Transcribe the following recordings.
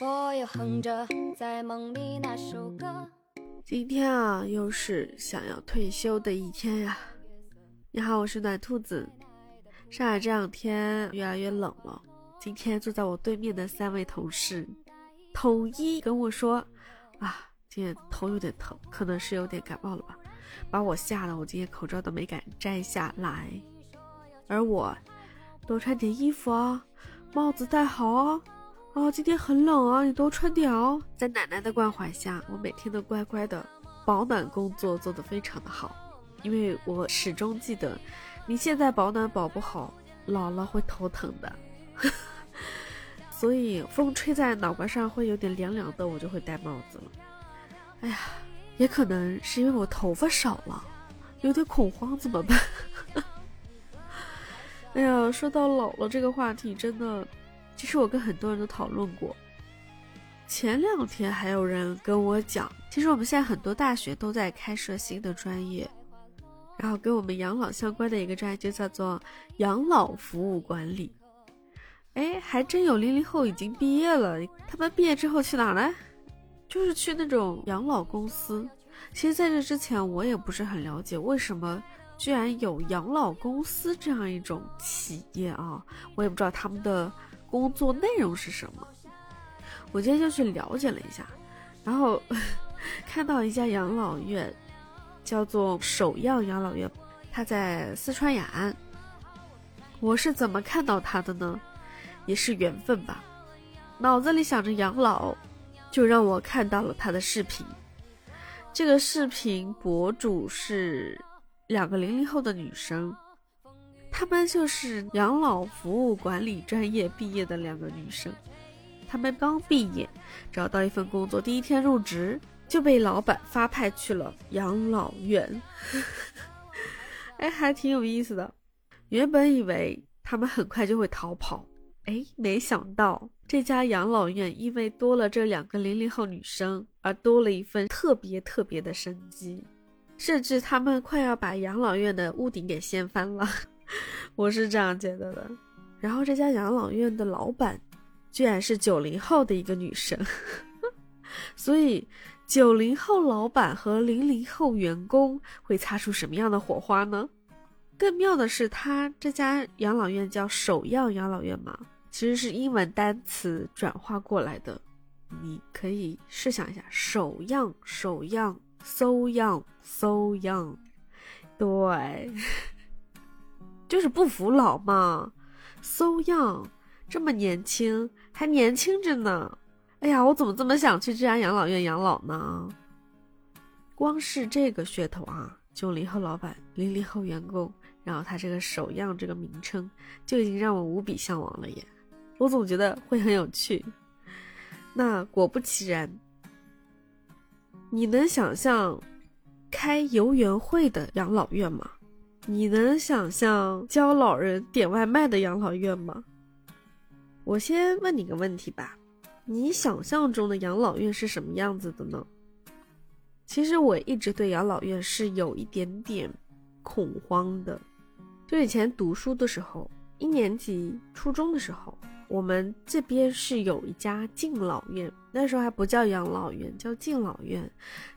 我又哼着在梦里那首歌。今天啊，又是想要退休的一天呀！你好，我是暖兔子。上海这两天越来越冷了，今天坐在我对面的三位同事，统一跟我说：“啊，今天头有点疼，可能是有点感冒了吧。”把我吓得，我今天口罩都没敢摘下来。而我，多穿点衣服啊，帽子戴好啊。啊，今天很冷啊，你多穿点哦。在奶奶的关怀下，我每天都乖乖的保暖工作做得非常的好，因为我始终记得，你现在保暖保不好，老了会头疼的。所以风吹在脑瓜上会有点凉凉的，我就会戴帽子了。哎呀，也可能是因为我头发少了，有点恐慌，怎么办？哎呀，说到老了这个话题，真的。其实我跟很多人都讨论过，前两天还有人跟我讲，其实我们现在很多大学都在开设新的专业，然后跟我们养老相关的一个专业就叫做养老服务管理。哎，还真有零零后已经毕业了，他们毕业之后去哪儿呢？就是去那种养老公司。其实在这之前我也不是很了解，为什么居然有养老公司这样一种企业啊？我也不知道他们的。工作内容是什么？我今天就去了解了一下，然后 看到一家养老院，叫做首样养老院，它在四川雅安。我是怎么看到它的呢？也是缘分吧。脑子里想着养老，就让我看到了他的视频。这个视频博主是两个零零后的女生。她们就是养老服务管理专业毕业的两个女生，她们刚毕业，找到一份工作，第一天入职就被老板发派去了养老院。哎，还挺有意思的。原本以为他们很快就会逃跑，哎，没想到这家养老院因为多了这两个零零后女生，而多了一份特别特别的生机，甚至他们快要把养老院的屋顶给掀翻了。我是这样觉得的，然后这家养老院的老板，居然是九零后的一个女生，所以九零后老板和零零后员工会擦出什么样的火花呢？更妙的是，他这家养老院叫首样养老院嘛，其实是英文单词转化过来的，你可以试想一下，首样首样，so young so young，对。就是不服老嘛，so young，这么年轻，还年轻着呢。哎呀，我怎么这么想去治安养老院养老呢？光是这个噱头啊，九零后老板，零零后员工，然后他这个首样这个名称，就已经让我无比向往了耶。我总觉得会很有趣。那果不其然，你能想象开游园会的养老院吗？你能想象教老人点外卖的养老院吗？我先问你个问题吧，你想象中的养老院是什么样子的呢？其实我一直对养老院是有一点点恐慌的，就以前读书的时候，一年级初中的时候。我们这边是有一家敬老院，那时候还不叫养老院，叫敬老院，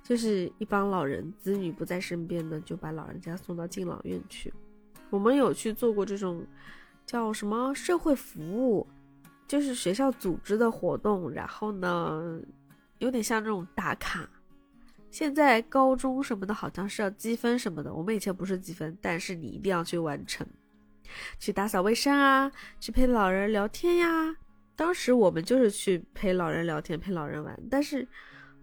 就是一帮老人子女不在身边的，就把老人家送到敬老院去。我们有去做过这种叫什么社会服务，就是学校组织的活动，然后呢，有点像那种打卡。现在高中什么的好像是要积分什么的，我们以前不是积分，但是你一定要去完成。去打扫卫生啊，去陪老人聊天呀。当时我们就是去陪老人聊天，陪老人玩。但是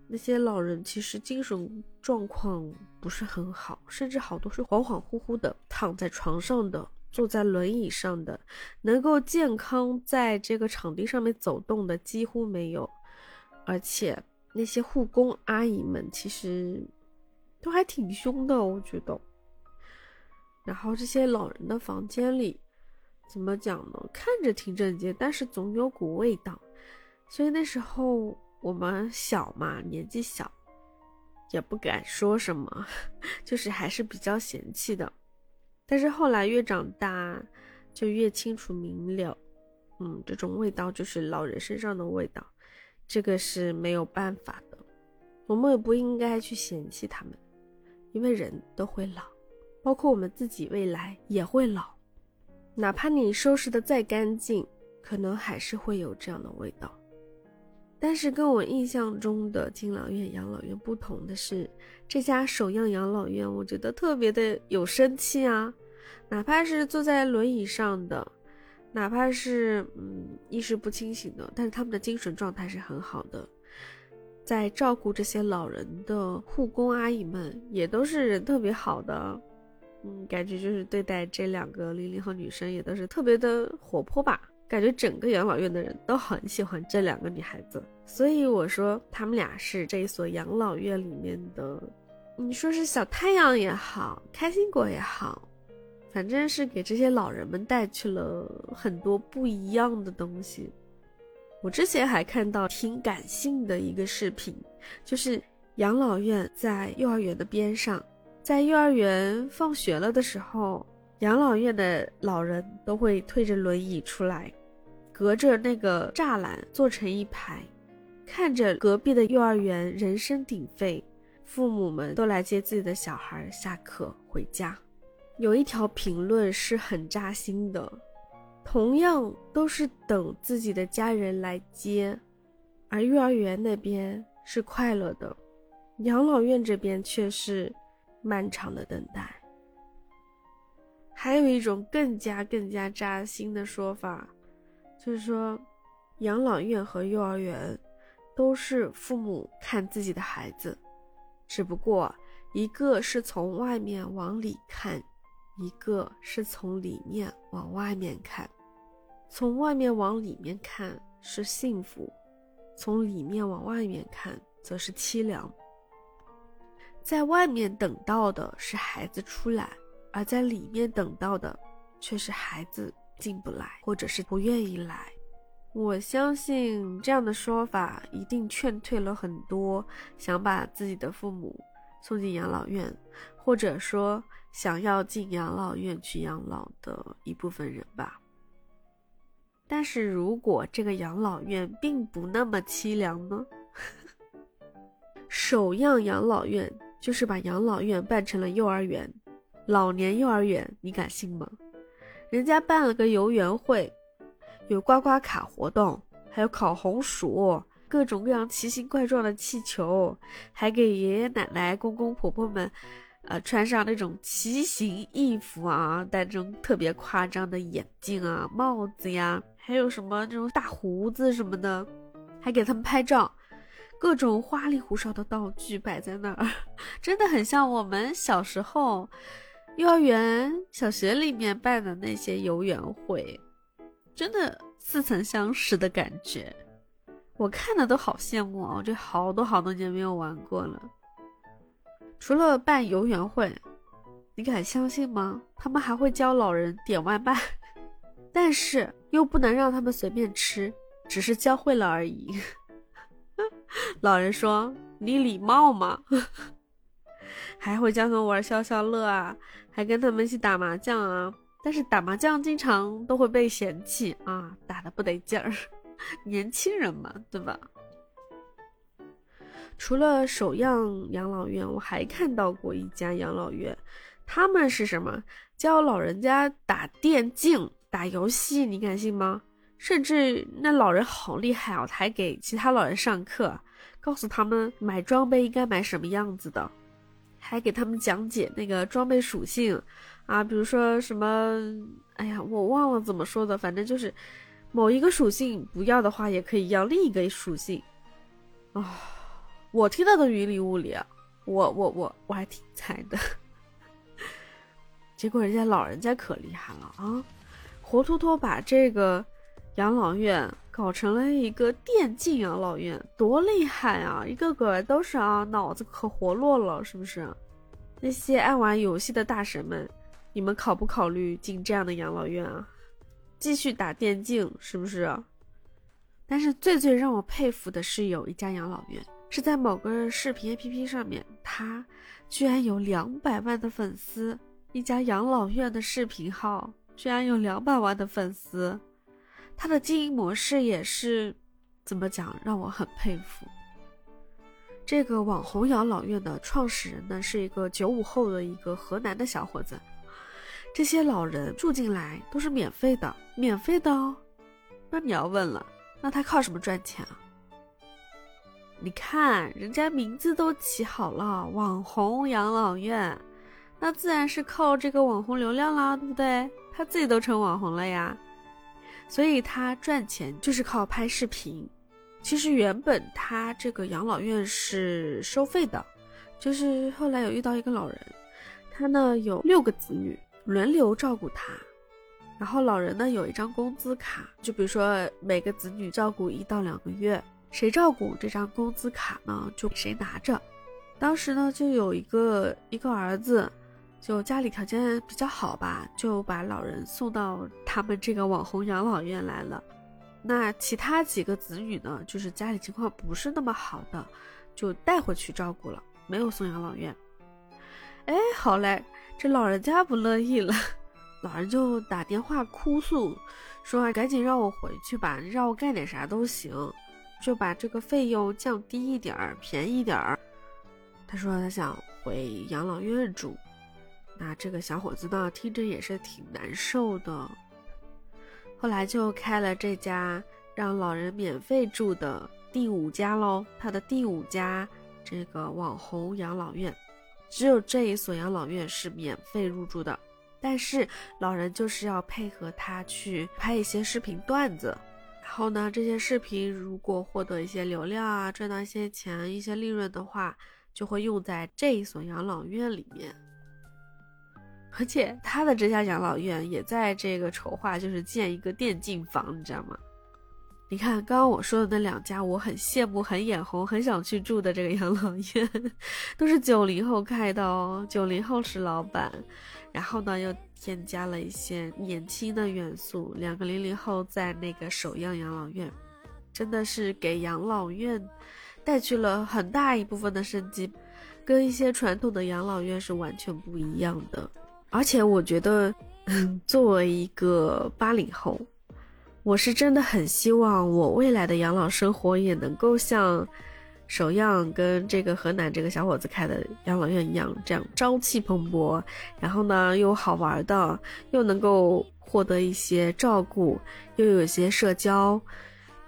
那些老人其实精神状况不是很好，甚至好多是恍恍惚惚的，躺在床上的，坐在轮椅上的，能够健康在这个场地上面走动的几乎没有。而且那些护工阿姨们其实都还挺凶的，我觉得。然后这些老人的房间里，怎么讲呢？看着挺整洁，但是总有股味道。所以那时候我们小嘛，年纪小，也不敢说什么，就是还是比较嫌弃的。但是后来越长大，就越清楚明了。嗯，这种味道就是老人身上的味道，这个是没有办法的。我们也不应该去嫌弃他们，因为人都会老，包括我们自己未来也会老。哪怕你收拾的再干净，可能还是会有这样的味道。但是跟我印象中的敬老院、养老院不同的是，这家首样养老院，我觉得特别的有生气啊！哪怕是坐在轮椅上的，哪怕是嗯意识不清醒的，但是他们的精神状态是很好的。在照顾这些老人的护工阿姨们，也都是人特别好的。嗯，感觉就是对待这两个零零后女生，也都是特别的活泼吧。感觉整个养老院的人都很喜欢这两个女孩子，所以我说他们俩是这一所养老院里面的，你说是小太阳也好，开心果也好，反正是给这些老人们带去了很多不一样的东西。我之前还看到挺感性的一个视频，就是养老院在幼儿园的边上，在幼儿园放学了的时候，养老院的老人都会推着轮椅出来。隔着那个栅栏坐成一排，看着隔壁的幼儿园人声鼎沸，父母们都来接自己的小孩下课回家。有一条评论是很扎心的，同样都是等自己的家人来接，而幼儿园那边是快乐的，养老院这边却是漫长的等待。还有一种更加更加扎心的说法。就是说，养老院和幼儿园都是父母看自己的孩子，只不过一个是从外面往里看，一个是从里面往外面看。从外面往里面看是幸福，从里面往外面看则是凄凉。在外面等到的是孩子出来，而在里面等到的却是孩子。进不来，或者是不愿意来，我相信这样的说法一定劝退了很多想把自己的父母送进养老院，或者说想要进养老院去养老的一部分人吧。但是如果这个养老院并不那么凄凉呢？首样养老院就是把养老院办成了幼儿园，老年幼儿园，你敢信吗？人家办了个游园会，有刮刮卡活动，还有烤红薯，各种各样奇形怪状的气球，还给爷爷奶奶、公公婆婆们，呃，穿上那种奇形异服啊，戴这种特别夸张的眼镜啊、帽子呀，还有什么那种大胡子什么的，还给他们拍照，各种花里胡哨的道具摆在那儿，真的很像我们小时候。幼儿园、小学里面办的那些游园会，真的似曾相识的感觉，我看的都好羡慕啊！我这好多好多年没有玩过了。除了办游园会，你敢相信吗？他们还会教老人点外卖，但是又不能让他们随便吃，只是教会了而已。老人说：“你礼貌吗？” 还会教他们玩消消乐啊，还跟他们一起打麻将啊。但是打麻将经常都会被嫌弃啊，打的不得劲儿。年轻人嘛，对吧？除了首样养老院，我还看到过一家养老院，他们是什么？教老人家打电竞、打游戏，你敢信吗？甚至那老人好厉害哦，还给其他老人上课，告诉他们买装备应该买什么样子的。还给他们讲解那个装备属性，啊，比如说什么，哎呀，我忘了怎么说的，反正就是某一个属性不要的话，也可以要另一个属性。啊，我听到的云里雾里啊，我我我我还挺 菜的。结果人家老人家可厉害了啊，活脱脱把这个养老院。搞成了一个电竞养老院，多厉害啊！一个个都是啊，脑子可活络了，是不是？那些爱玩游戏的大神们，你们考不考虑进这样的养老院啊？继续打电竞，是不是？但是最最让我佩服的是，有一家养老院是在某个视频 APP 上面，它居然有两百万的粉丝，一家养老院的视频号居然有两百万的粉丝，他的经营模式也是怎么讲，让我很佩服。这个网红养老院的创始人呢，是一个九五后的一个河南的小伙子。这些老人住进来都是免费的，免费的哦。那你要问了，那他靠什么赚钱啊？你看人家名字都起好了，网红养老院，那自然是靠这个网红流量啦，对不对？他自己都成网红了呀，所以他赚钱就是靠拍视频。其实原本他这个养老院是收费的，就是后来有遇到一个老人，他呢有六个子女轮流照顾他，然后老人呢有一张工资卡，就比如说每个子女照顾一到两个月，谁照顾这张工资卡呢就谁拿着。当时呢就有一个一个儿子，就家里条件比较好吧，就把老人送到他们这个网红养老院来了。那其他几个子女呢？就是家里情况不是那么好的，就带回去照顾了，没有送养老院。哎，好嘞，这老人家不乐意了，老人就打电话哭诉，说赶紧让我回去吧，让我干点啥都行，就把这个费用降低一点儿，便宜点儿。他说他想回养老院住，那这个小伙子呢，听着也是挺难受的。后来就开了这家让老人免费住的第五家喽，他的第五家这个网红养老院，只有这一所养老院是免费入住的，但是老人就是要配合他去拍一些视频段子，然后呢，这些视频如果获得一些流量啊，赚到一些钱、一些利润的话，就会用在这一所养老院里面。而且他的这家养老院也在这个筹划，就是建一个电竞房，你知道吗？你看刚刚我说的那两家，我很羡慕、很眼红、很想去住的这个养老院，都是九零后开的哦。九零后是老板，然后呢又添加了一些年轻的元素，两个零零后在那个首阳养老院，真的是给养老院带去了很大一部分的生机，跟一些传统的养老院是完全不一样的。而且我觉得，作为一个八零后，我是真的很希望我未来的养老生活也能够像首样跟这个河南这个小伙子开的养老院一样，这样朝气蓬勃，然后呢又好玩的，又能够获得一些照顾，又有一些社交，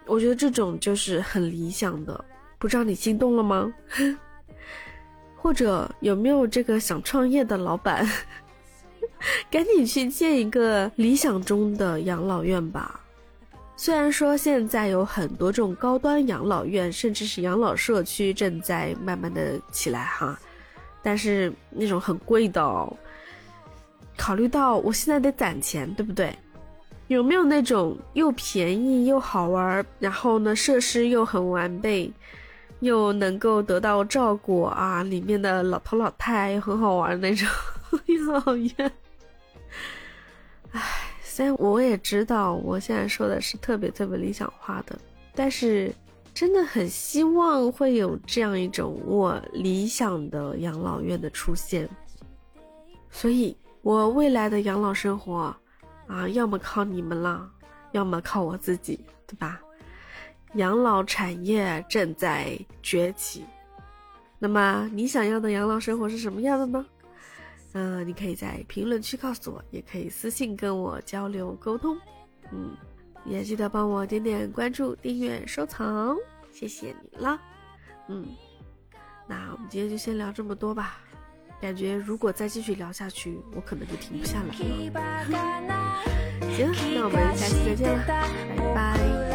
我觉得这种就是很理想的。不知道你心动了吗？或者有没有这个想创业的老板？赶紧去建一个理想中的养老院吧。虽然说现在有很多这种高端养老院，甚至是养老社区正在慢慢的起来哈，但是那种很贵的哦。考虑到我现在得攒钱，对不对？有没有那种又便宜又好玩，然后呢设施又很完备，又能够得到照顾啊？里面的老头老太又很好玩的那种 养老院？但，我也知道我现在说的是特别特别理想化的，但是真的很希望会有这样一种我理想的养老院的出现。所以，我未来的养老生活啊，要么靠你们了，要么靠我自己，对吧？养老产业正在崛起，那么你想要的养老生活是什么样的呢？嗯，你可以在评论区告诉我，也可以私信跟我交流沟通。嗯，也记得帮我点点关注、订阅、收藏，谢谢你了。嗯，那我们今天就先聊这么多吧。感觉如果再继续聊下去，我可能就停不下来了。行，那我们下期再见了，拜拜。